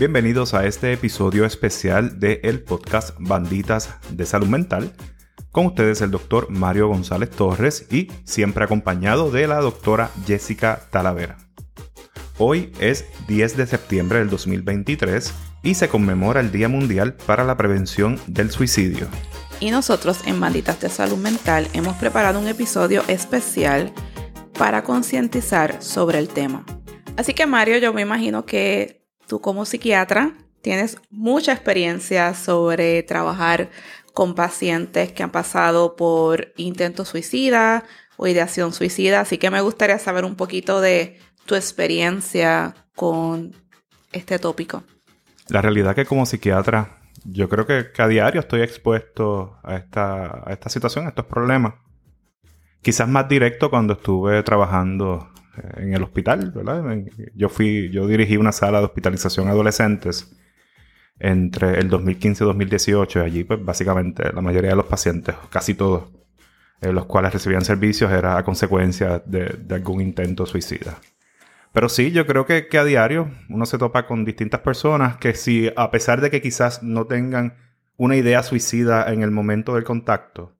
Bienvenidos a este episodio especial de el podcast Banditas de Salud Mental. Con ustedes el doctor Mario González Torres y siempre acompañado de la doctora Jessica Talavera. Hoy es 10 de septiembre del 2023 y se conmemora el Día Mundial para la Prevención del Suicidio. Y nosotros en Banditas de Salud Mental hemos preparado un episodio especial para concientizar sobre el tema. Así que Mario, yo me imagino que tú como psiquiatra tienes mucha experiencia sobre trabajar con pacientes que han pasado por intento suicida o ideación suicida, así que me gustaría saber un poquito de tu experiencia con este tópico. La realidad que como psiquiatra, yo creo que, a diario estoy expuesto a esta situación, a estos problemas. Quizás más directo cuando estuve trabajando en el hospital, ¿verdad? Yo fui, yo dirigí una sala de hospitalización a adolescentes entre el 2015 y 2018 y allí pues básicamente la mayoría de los pacientes, casi todos, eh, los cuales recibían servicios era a consecuencia de, algún intento suicida. Pero sí, yo creo que, que, a diario uno se topa con distintas personas que si a pesar de que quizás no tengan una idea suicida en el momento del contacto,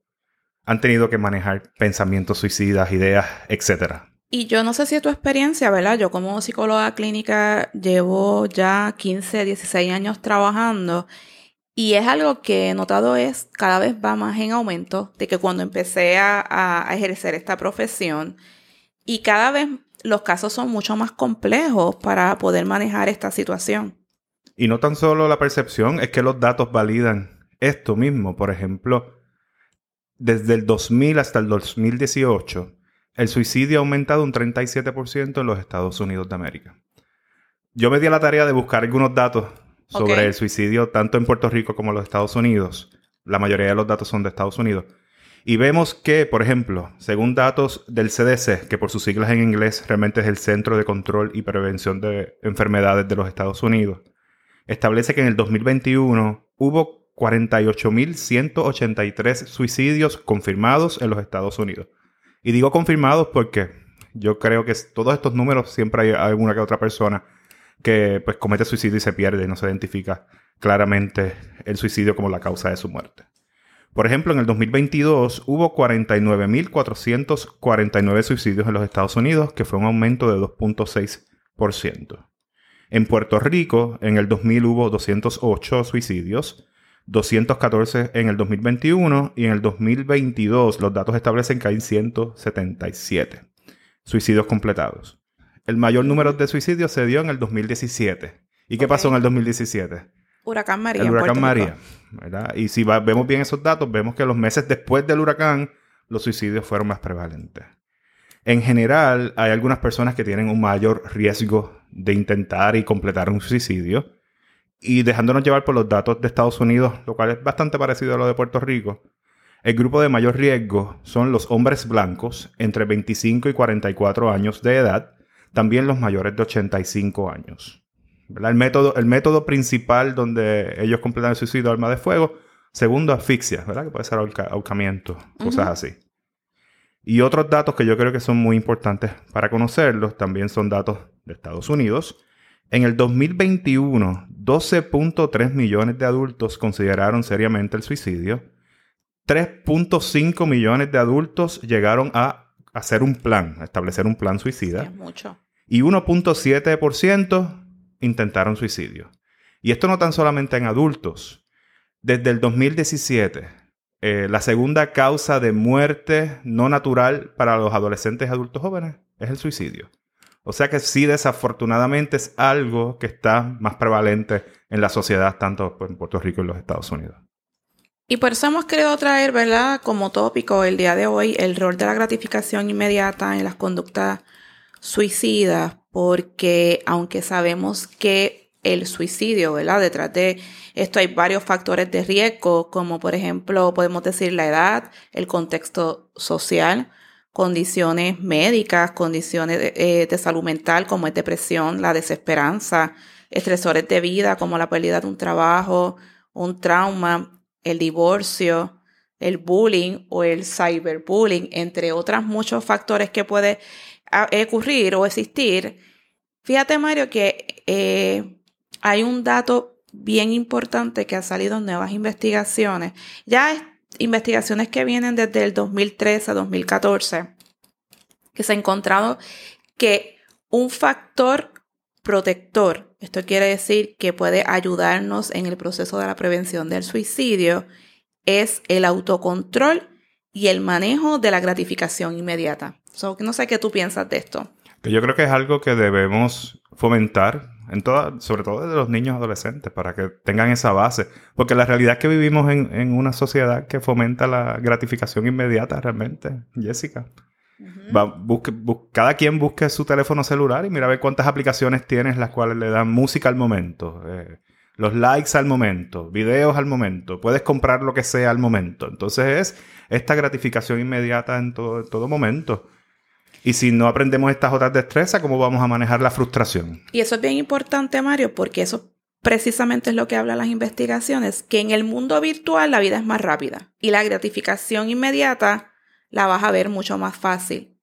han tenido que manejar pensamientos suicidas, ideas, etcétera. Y yo no sé si es tu experiencia, ¿verdad? Yo como psicóloga clínica llevo ya 15, 16 años trabajando y es algo que he notado es cada vez va más en aumento de que cuando empecé a, ejercer esta profesión y cada vez los casos son mucho más complejos para poder manejar esta situación. Y no tan solo la percepción, es que los datos validan esto mismo. Por ejemplo, desde el 2000 hasta el 2018, el suicidio ha aumentado un 37% en los Estados Unidos de América. Yo me di a la tarea de buscar algunos datos sobre el suicidio tanto en Puerto Rico como en los Estados Unidos. La mayoría de los datos son de Estados Unidos. Y vemos que, por ejemplo, según datos del CDC, que por sus siglas en inglés realmente es el Centro de Control y Prevención de Enfermedades de los Estados Unidos, establece que en el 2021 hubo 48.183 suicidios confirmados en los Estados Unidos. Y digo confirmados porque yo creo que todos estos números siempre hay alguna que otra persona que pues comete suicidio y se pierde y no se identifica claramente el suicidio como la causa de su muerte. Por ejemplo, en el 2022 hubo 49.449 suicidios en los Estados Unidos, que fue un aumento de 2.6%. En Puerto Rico, en el 2000 hubo 208 suicidios, 214 en el 2021 y en el 2022 los datos establecen que hay 177 suicidios completados. El mayor número de suicidios se dio en el 2017. ¿Y qué pasó en el 2017? Huracán María. El huracán María. Y si vemos bien esos datos, vemos que los meses después del huracán los suicidios fueron más prevalentes. En general, hay algunas personas que tienen un mayor riesgo de intentar y completar un suicidio y dejándonos llevar por los datos de Estados Unidos, lo cual es bastante parecido a lo de Puerto Rico, el grupo de mayor riesgo son los hombres blancos entre 25 y 44 años de edad, también los mayores de 85 años. El, método, el método principal donde ellos completan el suicidio arma de fuego, segundo asfixia, ¿verdad? que puede ser ahorcamiento, cosas así. Y otros datos que yo creo que son muy importantes para conocerlos también son datos de Estados Unidos, en el 2021, 12.3 millones de adultos consideraron seriamente el suicidio. 3.5 millones de adultos llegaron a hacer un plan, a establecer un plan suicida. es mucho. Y 1.7% intentaron suicidio. Y esto no tan solamente en adultos. Desde el 2017, eh, la segunda causa de muerte no natural para los adolescentes y adultos jóvenes es el suicidio. O sea que sí, desafortunadamente es algo que está más prevalente en la sociedad, tanto en Puerto Rico y en los Estados Unidos. Y por eso hemos querido traer, ¿verdad? Como tópico el día de hoy, el rol de la gratificación inmediata en las conductas suicidas, porque aunque sabemos que el suicidio, ¿verdad? Detrás de esto hay varios factores de riesgo, como por ejemplo, podemos decir la edad, el contexto social, condiciones médicas, condiciones eh, de, salud mental como es depresión, la desesperanza, estresores de vida como la pérdida de un trabajo, un trauma, el divorcio, el bullying o el cyberbullying, entre otros muchos factores que puede ah, ocurrir o existir. Fíjate, Mario, que eh, hay un dato bien importante que ha salido en nuevas investigaciones. Ya investigaciones que vienen desde el 2013 a 2014, que se ha encontrado que un factor protector, esto quiere decir que puede ayudarnos en el proceso de la prevención del suicidio, es el autocontrol y el manejo de la gratificación inmediata. no sé qué tú piensas de esto. Yo creo que es algo que debemos fomentar en toda, sobre todo de los niños adolescentes, para que tengan esa base. Porque la realidad es que vivimos en, una sociedad que fomenta la gratificación inmediata realmente, Jessica. cada quien busque su teléfono celular y mira a ver cuántas aplicaciones tienes las cuales le dan música al momento, eh, los likes al momento, videos al momento, puedes comprar lo que sea al momento. Entonces es esta gratificación inmediata en todo, en todo momento. Y si no aprendemos estas otras destrezas, ¿cómo vamos a manejar la frustración? Y eso es bien importante, Mario, porque eso precisamente es lo que hablan las investigaciones, que en el mundo virtual la vida es más rápida y la gratificación inmediata la vas a ver mucho más fácil.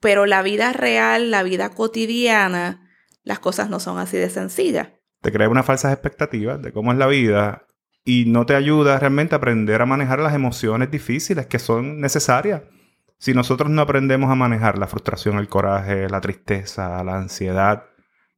Pero la vida real, la vida cotidiana, las cosas no son así de sencillas. Te crea unas falsas expectativas de cómo es la vida y no te ayuda realmente a aprender a manejar las emociones difíciles que son necesarias. Si nosotros no aprendemos a manejar la frustración, el coraje, la tristeza, la ansiedad,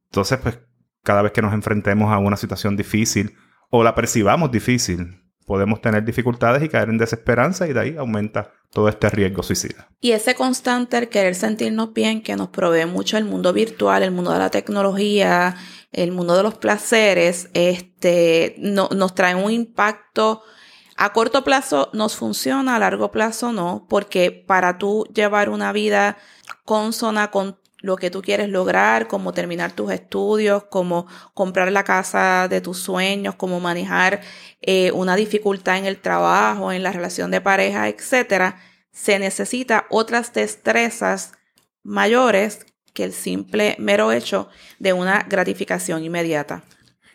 entonces pues cada vez que nos enfrentemos a una situación difícil o la percibamos difícil, podemos tener dificultades y caer en desesperanza y de ahí aumenta todo este riesgo suicida. Y ese constante el querer sentirnos bien que nos provee mucho el mundo virtual, el mundo de la tecnología, el mundo de los placeres, este, no, nos trae un impacto a corto plazo nos funciona, a largo plazo no, porque para tú llevar una vida consona con lo que tú quieres lograr, como terminar tus estudios, como comprar la casa de tus sueños, como manejar eh, una dificultad en el trabajo, en la relación de pareja, etcétera, se necesita otras destrezas mayores que el simple mero hecho de una gratificación inmediata.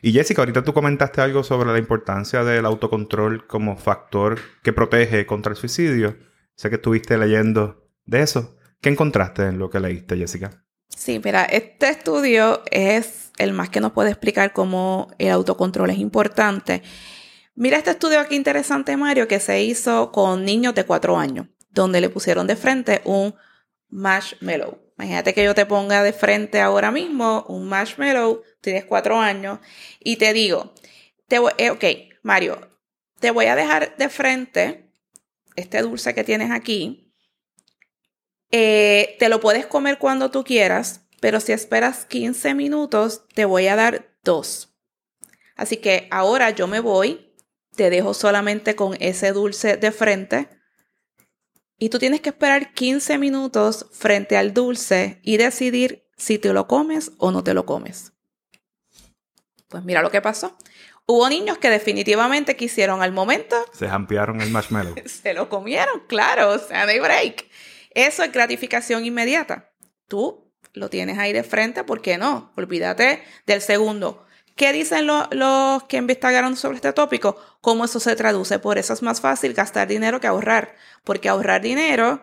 Y Jessica, ahorita tú comentaste algo sobre la importancia del autocontrol como factor que protege contra el suicidio. Sé que estuviste leyendo de eso. ¿Qué encontraste en lo que leíste, Jessica? Sí, mira, este estudio es el más que nos puede explicar cómo el autocontrol es importante. Mira este estudio aquí interesante, Mario, que se hizo con niños de cuatro años, donde le pusieron de frente un marshmallow. Imagínate que yo te ponga de frente ahora mismo un marshmallow, tienes cuatro años, y te digo, te voy, eh, ok, Mario, te voy a dejar de frente este dulce que tienes aquí. Eh, te lo puedes comer cuando tú quieras, pero si esperas 15 minutos, te voy a dar dos. Así que ahora yo me voy, te dejo solamente con ese dulce de frente y tú tienes que esperar 15 minutos frente al dulce y decidir si te lo comes o no te lo comes. Pues mira lo que pasó. Hubo niños que definitivamente quisieron al momento. Se ampliaron el marshmallow. se lo comieron, claro, o sea, no break. Eso es gratificación inmediata. Tú lo tienes ahí de frente, ¿por qué no? Olvídate del segundo. ¿Qué dicen los que investigaron sobre este tópico? ¿Cómo eso se traduce? Por eso es más fácil gastar dinero que ahorrar, porque ahorrar dinero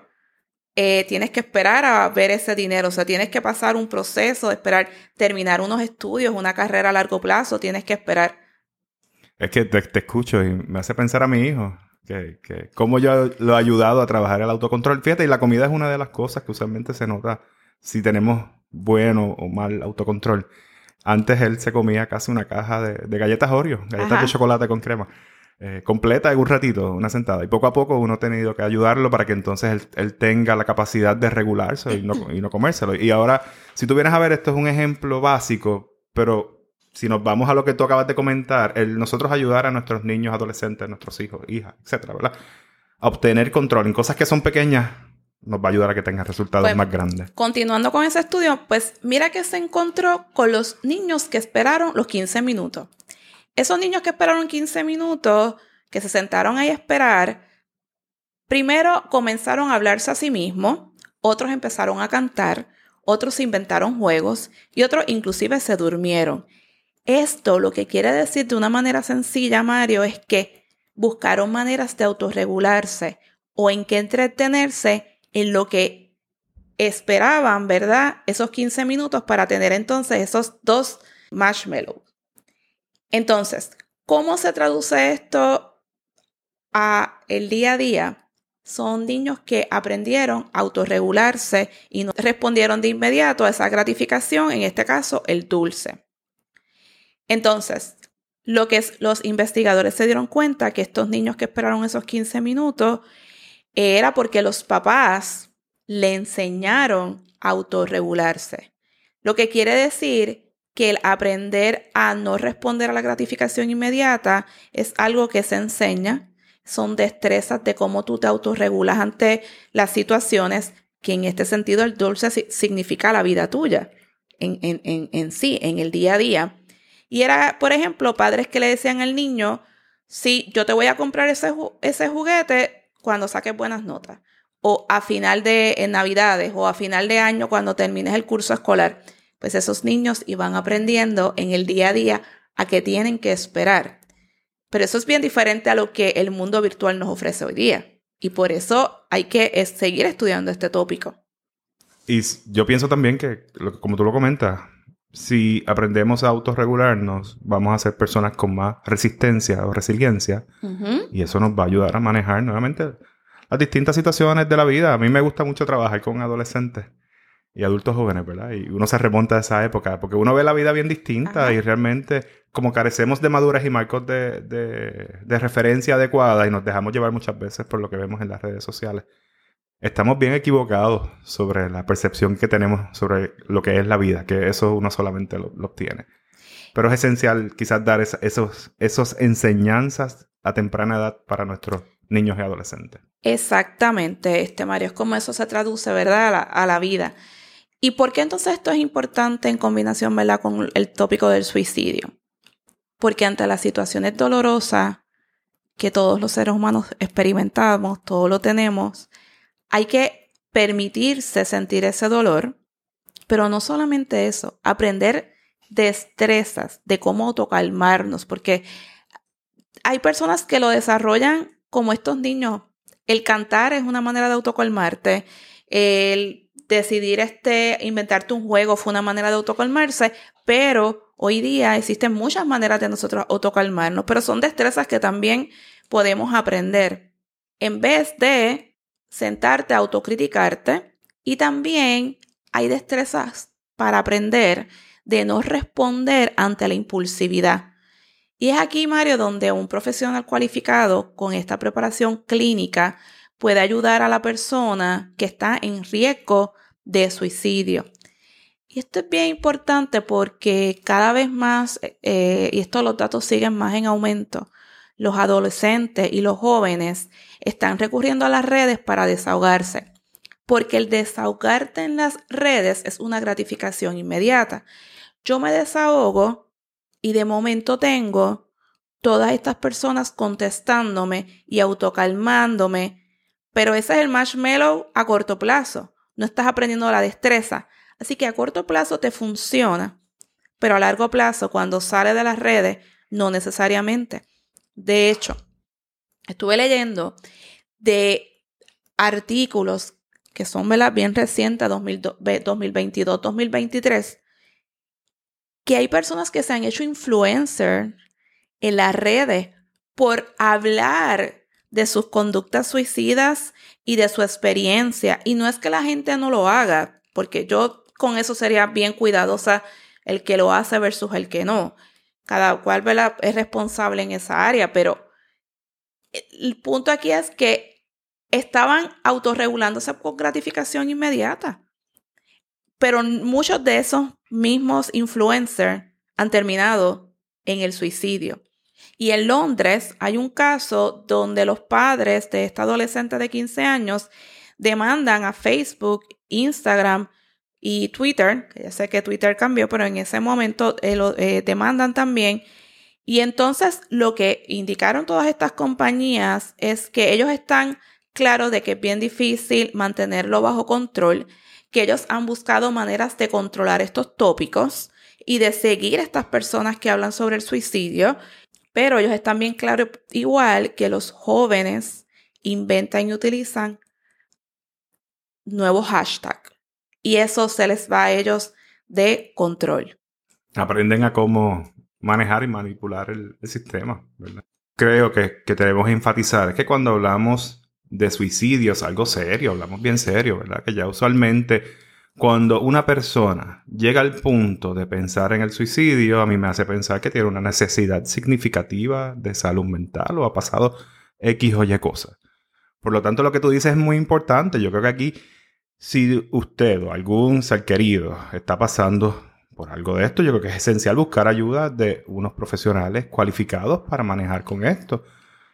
eh, tienes que esperar a ver ese dinero, o sea, tienes que pasar un proceso, esperar terminar unos estudios, una carrera a largo plazo, tienes que esperar. Es que te, escucho y me hace pensar a mi hijo, que, que cómo yo lo he ayudado a trabajar el autocontrol. Fíjate, y la comida es una de las cosas que usualmente se nota si tenemos bueno o mal autocontrol. Antes él se comía casi una caja de, galletas Oreo, galletas de chocolate con crema. Eh, completa en un ratito, una sentada. Y poco a poco uno ha tenido que ayudarlo para que entonces él, tenga la capacidad de regularse y no, y no, comérselo. Y ahora, si tú vienes a ver, esto es un ejemplo básico, pero si nos vamos a lo que tú acabas de comentar, el nosotros ayudar a nuestros niños, adolescentes, nuestros hijos, hijas, etcétera, ¿verdad? A obtener control en cosas que son pequeñas, nos va a ayudar a que tenga resultados pues, más grandes. Continuando con ese estudio, pues mira que se encontró con los niños que esperaron los 15 minutos. Esos niños que esperaron 15 minutos, que se sentaron ahí a esperar, primero comenzaron a hablarse a sí mismos, otros empezaron a cantar, otros inventaron juegos y otros inclusive se durmieron. Esto lo que quiere decir de una manera sencilla, Mario, es que buscaron maneras de autorregularse o en qué entretenerse en lo que esperaban, ¿verdad? Esos 15 minutos para tener entonces esos dos marshmallows. Entonces, ¿cómo se traduce esto a el día a día? Son niños que aprendieron a autorregularse y no respondieron de inmediato a esa gratificación, en este caso el dulce. Entonces, lo que los investigadores se dieron cuenta que estos niños que esperaron esos 15 minutos era porque los papás le enseñaron a autorregularse. Lo que quiere decir que el aprender a no responder a la gratificación inmediata es algo que se enseña, son destrezas de cómo tú te autorregulas ante las situaciones, que en este sentido el dulce significa la vida tuya en, en, en sí, en el día a día. Y era, por ejemplo, padres que le decían al niño, sí, yo te voy a comprar ese, ese juguete cuando saques buenas notas. O a final de en Navidades o a final de año cuando termines el curso escolar. Pues esos niños iban aprendiendo en el día a día a qué tienen que esperar. Pero eso es bien diferente a lo que el mundo virtual nos ofrece hoy día. Y por eso hay que seguir estudiando este tópico. Y yo pienso también que, como tú lo comentas, si aprendemos a autorregularnos, vamos a ser personas con más resistencia o resiliencia. Y eso nos va a ayudar a manejar nuevamente las distintas situaciones de la vida. A mí me gusta mucho trabajar con adolescentes y adultos jóvenes, ¿verdad? Y uno se remonta a esa época, porque uno ve la vida bien distinta y realmente como carecemos de madurez y marcos de, de referencia adecuada y nos dejamos llevar muchas veces por lo que vemos en las redes sociales estamos bien equivocados sobre la percepción que tenemos sobre lo que es la vida, que eso uno solamente lo, obtiene. Pero es esencial quizás dar esos, esos enseñanzas a temprana edad para nuestros niños y adolescentes. Exactamente, este Mario, es como eso se traduce, ¿verdad? A la, a la vida. ¿Y por qué entonces esto es importante en combinación, ¿verdad? Con el tópico del suicidio. Porque ante las situaciones dolorosas que todos los seres humanos experimentamos, todos lo tenemos, hay que permitirse sentir ese dolor, pero no solamente eso, aprender destrezas de cómo autocalmarnos, porque hay personas que lo desarrollan como estos niños. El cantar es una manera de autocalmarte, el decidir este, inventarte un juego fue una manera de autocalmarse, pero hoy día existen muchas maneras de nosotros autocalmarnos, pero son destrezas que también podemos aprender. En vez de sentarte autocriticarte y también hay destrezas para aprender de no responder ante la impulsividad. Y es aquí, Mario, donde un profesional cualificado con esta preparación clínica puede ayudar a la persona que está en riesgo de suicidio. Y esto es bien importante porque cada vez más, eh, y esto datos siguen más en aumento, los adolescentes y los jóvenes están recurriendo a las redes para desahogarse, porque el desahogarte en las redes es una gratificación inmediata. Yo me desahogo y de momento tengo todas estas personas contestándome y autocalmándome, pero ese es el marshmallow a corto plazo. No estás aprendiendo la destreza. Así que a corto plazo te funciona, pero a largo plazo, cuando sale de las redes, no necesariamente. De hecho, estuve leyendo de artículos que son bien recientes, 2022, 2023, que hay personas que se han hecho influencer en las redes por hablar de sus conductas suicidas y de su experiencia. Y no es que la gente no lo haga, porque yo con eso sería bien cuidadosa el que lo hace versus el que no. Cada cual es responsable en esa área, pero el punto aquí es que estaban autorregulándose con gratificación inmediata. Pero muchos de esos mismos influencers han terminado en el suicidio. Y en Londres hay un caso donde los padres de esta adolescente de 15 años demandan a Facebook, Instagram y Twitter, que ya sé que Twitter cambió, pero en ese momento eh, eh, demandan también. Y entonces lo que indicaron todas estas compañías es que ellos están claros de que es bien difícil mantenerlo bajo control, que ellos han buscado maneras de controlar estos tópicos y de seguir a estas personas que hablan sobre el suicidio, pero ellos están bien claros igual que los jóvenes inventan y utilizan nuevos hashtags y eso se les va a ellos de control. Aprenden a cómo manejar y manipular el, sistema. Creo que, que debemos enfatizar que cuando hablamos de suicidios, algo serio, hablamos bien serio, ¿verdad? Que ya usualmente cuando una persona llega al punto de pensar en el suicidio, a mí me hace pensar que tiene una necesidad significativa de salud mental o ha pasado X o Y cosas. Por lo tanto, lo que tú dices es muy importante. Yo creo que aquí, si usted o algún ser querido está pasando por algo de esto, yo creo que es esencial buscar ayuda de unos profesionales cualificados para manejar con esto.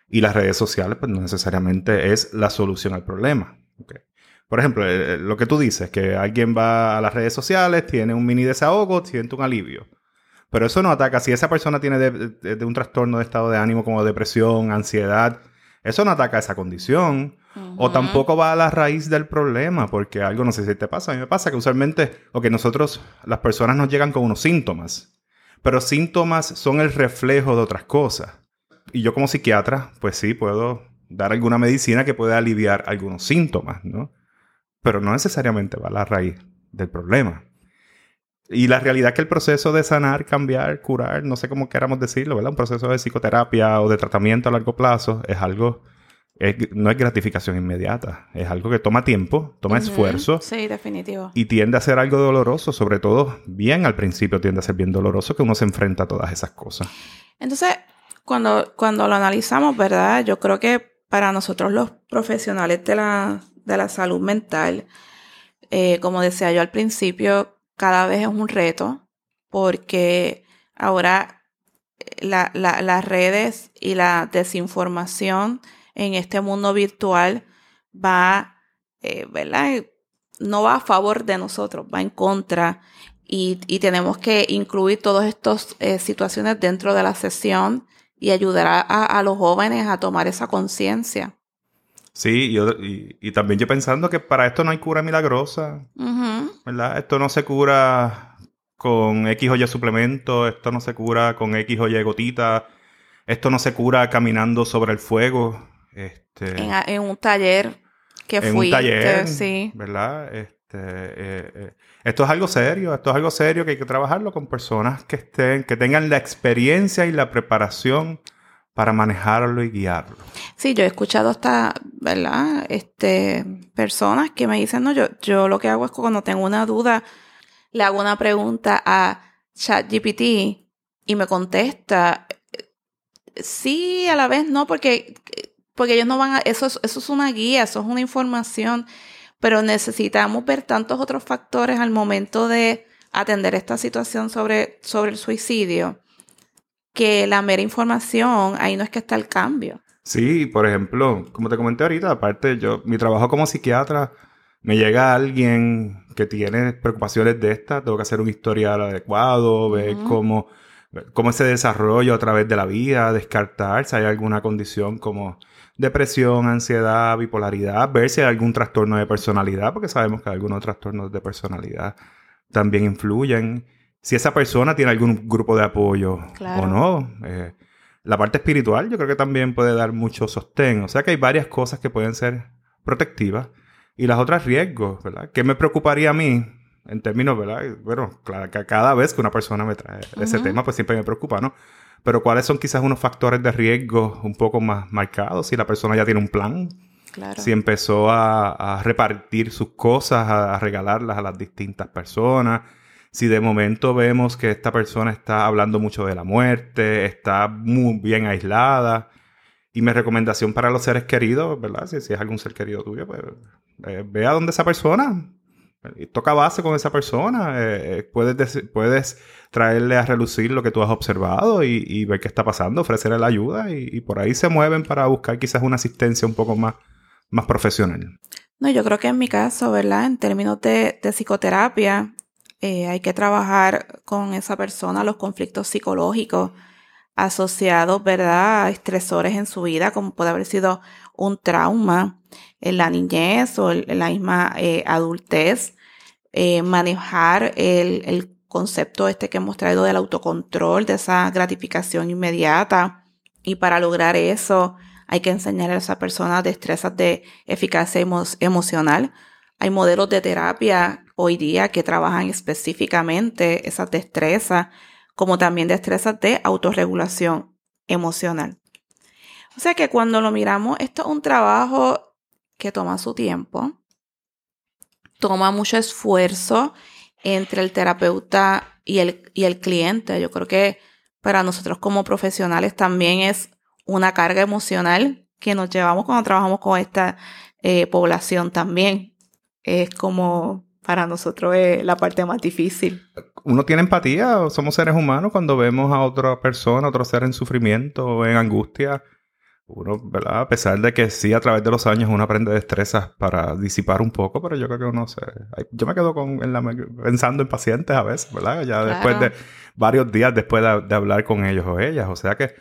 Y las redes sociales, pues no necesariamente es la solución al problema. Por ejemplo, eh, eh, lo que tú dices, que alguien va a las redes sociales, tiene un mini desahogo, siente un alivio. Pero eso no ataca. Si esa persona tiene de, un trastorno de estado de ánimo como depresión, ansiedad, eso no ataca esa condición. O tampoco va a la raíz del problema, porque algo no sé si te pasa. A mí me pasa que usualmente, o que nosotros, las personas nos llegan con unos síntomas. Pero síntomas son el reflejo de otras cosas. Y yo como psiquiatra, pues sí, puedo dar alguna medicina que pueda aliviar algunos síntomas, ¿no? pero no necesariamente va a la raíz del problema. Y la realidad es que el proceso de sanar, cambiar, curar, no sé cómo queramos decirlo, ¿verdad? Un proceso de psicoterapia o de tratamiento a largo plazo es algo, no es gratificación inmediata, es algo que toma tiempo, toma esfuerzo. Sí, definitivo. Y tiende a ser algo doloroso, sobre todo bien al principio tiende a ser bien doloroso que uno se enfrenta a todas esas cosas. Entonces, cuando, cuando lo analizamos, ¿verdad? Yo creo que para nosotros los profesionales de la, de la salud mental, eh, como decía yo al principio, cada vez es un reto porque ahora eh, las redes y la desinformación en este mundo virtual va, eh, ¿verdad? No va a favor de nosotros, va en contra y, tenemos que incluir todas estas situaciones dentro de la sesión y ayudar a los jóvenes a tomar esa conciencia. Sí, yo, y, también yo pensando que para esto no hay cura milagrosa, ¿verdad? Esto no se cura con X o Y suplemento, esto no se cura con X o Y gotita, esto no se cura caminando sobre el fuego. Este, en, un taller que en un taller, sí. ¿verdad? Este, eh, eh, esto es algo serio, esto es algo serio que hay que trabajarlo con personas que estén, que tengan la experiencia y la preparación para manejarlo y guiarlo. Sí, yo he escuchado hasta, ¿verdad? Este, personas que me dicen, no, yo, yo lo que hago es que cuando tengo una duda, le hago una pregunta a ChatGPT y me contesta, sí, a la vez no, porque, porque ellos no van a, eso, eso es una guía, eso es una información, pero necesitamos ver tantos otros factores al momento de atender esta situación sobre, sobre el suicidio que la mera información, ahí no es que está el cambio. Sí, por ejemplo, como te comenté ahorita, aparte yo, mi trabajo como psiquiatra, me llega alguien que tiene preocupaciones de estas, tengo que hacer un historial adecuado, ver cómo, cómo se desarrollo a través de la vida, descartar si hay alguna condición como depresión, ansiedad, bipolaridad, ver si hay algún trastorno de personalidad, porque sabemos que algunos trastornos de personalidad también influyen si esa persona tiene algún grupo de apoyo o no. Eh, la parte espiritual yo creo que también puede dar mucho sostén. O sea que hay varias cosas que pueden ser protectivas y las otras riesgos, ¿verdad? ¿Qué me preocuparía a mí en términos, ¿verdad? Bueno, claro, que cada vez que una persona me trae ese tema, pues siempre me preocupa, ¿no? Pero ¿cuáles son quizás unos factores de riesgo un poco más marcados? Si la persona ya tiene un plan, claro. si empezó a, repartir sus cosas, a regalarlas a las distintas personas, si de momento vemos que esta persona está hablando mucho de la muerte, está muy bien aislada. Y mi recomendación para los seres queridos, ¿verdad? Si, es algún ser querido tuyo, pues eh, ve a dónde esa persona. Y toca base con esa persona. Eh, eh, puedes, puedes traerle a relucir lo que tú has observado y, ver qué está pasando, ofrecerle la ayuda y, por ahí se mueven para buscar quizás una asistencia un poco más, más profesional. No, yo creo que en mi caso, ¿verdad? En términos de, de psicoterapia, eh, hay que trabajar con esa persona los conflictos psicológicos asociados, ¿verdad?, a estresores en su vida, como puede haber sido un trauma en la niñez o en la misma eh, adultez. Eh, manejar el, el concepto este que hemos traído del autocontrol, de esa gratificación inmediata. Y para lograr eso, hay que enseñar a esa persona destrezas de eficacia emocional. Hay modelos de terapia hoy día que trabajan específicamente esas destrezas, como también destrezas de autorregulación emocional. O sea que cuando lo miramos, esto es un trabajo que toma su tiempo, toma mucho esfuerzo entre el terapeuta y el, y el cliente. Yo creo que para nosotros como profesionales también es una carga emocional que nos llevamos cuando trabajamos con esta eh, población también. Es como para nosotros es la parte más difícil. Uno tiene empatía, somos seres humanos cuando vemos a otra persona, otro ser en sufrimiento en angustia uno, ¿verdad? A pesar de que sí, a través de los años uno aprende destrezas para disipar un poco, pero yo creo que uno se... Yo me quedo con, pensando en pacientes a veces, ¿verdad? Ya después de varios días después de, hablar con ellos o ellas. O sea que,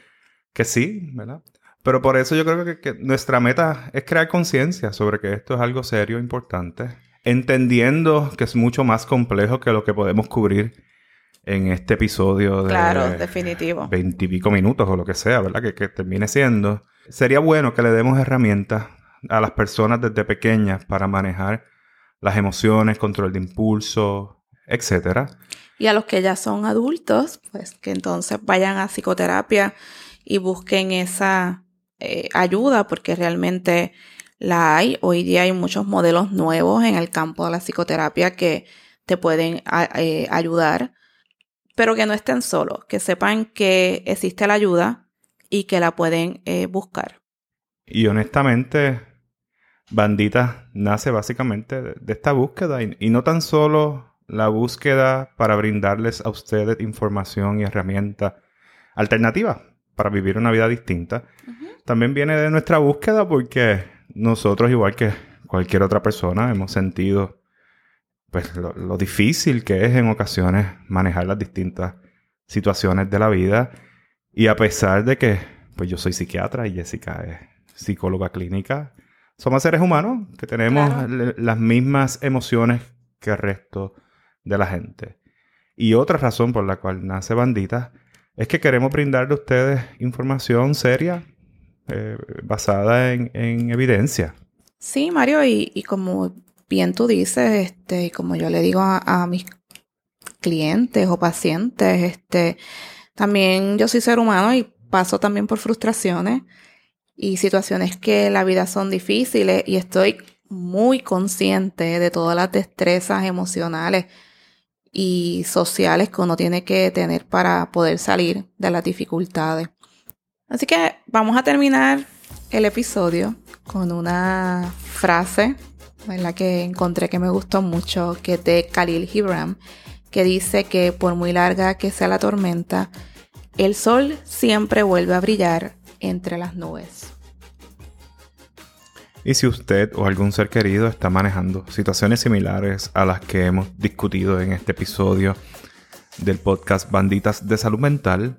que sí, ¿verdad? Pero por eso yo creo que, que nuestra meta es crear conciencia sobre que esto es algo serio, importante, entendiendo que es mucho más complejo que lo que podemos cubrir en este episodio de claro, definitivo. veintipico minutos o lo que sea, ¿verdad? Que, que termine siendo. Sería bueno que le demos herramientas a las personas desde pequeñas para manejar las emociones, control de impulso, etcétera. Y a los que ya son adultos, pues que entonces vayan a psicoterapia y busquen esa eh, ayuda, porque realmente la hay. Hoy día hay muchos modelos nuevos en el campo de la psicoterapia que te pueden eh, ayudar, pero que no estén solos, que sepan que existe la ayuda, y que la pueden eh, buscar. Y honestamente, Bandita nace básicamente de, esta búsqueda y, no tan solo la búsqueda para brindarles a ustedes información y herramientas alternativas para vivir una vida distinta. También viene de nuestra búsqueda porque nosotros, igual que cualquier otra persona, hemos sentido pues, lo difícil que es en ocasiones manejar las distintas situaciones de la vida y a pesar de que pues yo soy psiquiatra y Jessica es psicóloga clínica, somos seres humanos que tenemos las mismas emociones que el resto de la gente. Y otra razón por la cual nace Bandita es que queremos brindarle a ustedes información seria eh, basada en, evidencia. Sí, Mario, y, como bien tú dices, este, y como yo le digo a, a mis clientes o pacientes, este, también yo soy ser humano y paso también por frustraciones y situaciones que la vida son difíciles y estoy muy consciente de todas las destrezas emocionales y sociales que uno tiene que tener para poder salir de las dificultades. Así que vamos a terminar el episodio con una frase en la que encontré que me gustó mucho, que es de Khalil Gibran, que dice que por muy larga que sea la tormenta, el sol siempre vuelve a brillar entre las nubes. Y si usted o algún ser querido está manejando situaciones similares a las que hemos discutido en este episodio del podcast Banditas de Salud Mental,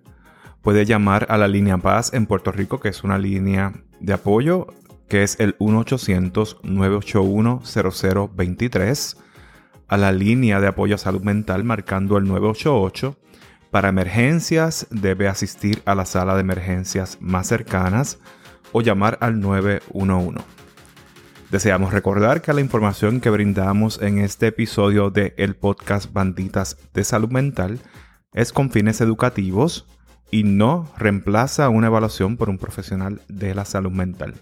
puede llamar a la línea Paz en Puerto Rico, que es una línea de apoyo, que es el 1-800-981-0023 a la línea de apoyo a salud mental marcando el 988. Para emergencias debe asistir a la sala de emergencias más cercanas o llamar al 911. Deseamos recordar que la información que brindamos en este episodio de el podcast Banditas de Salud Mental es con fines educativos y no reemplaza una evaluación por un profesional de la salud mental.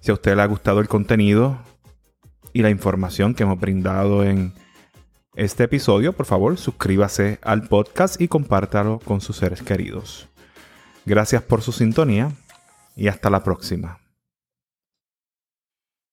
Si a usted le ha gustado el contenido, y la información que hemos brindado en este episodio, por favor suscríbase al podcast y compártalo con sus seres queridos. Gracias por su sintonía y hasta la próxima.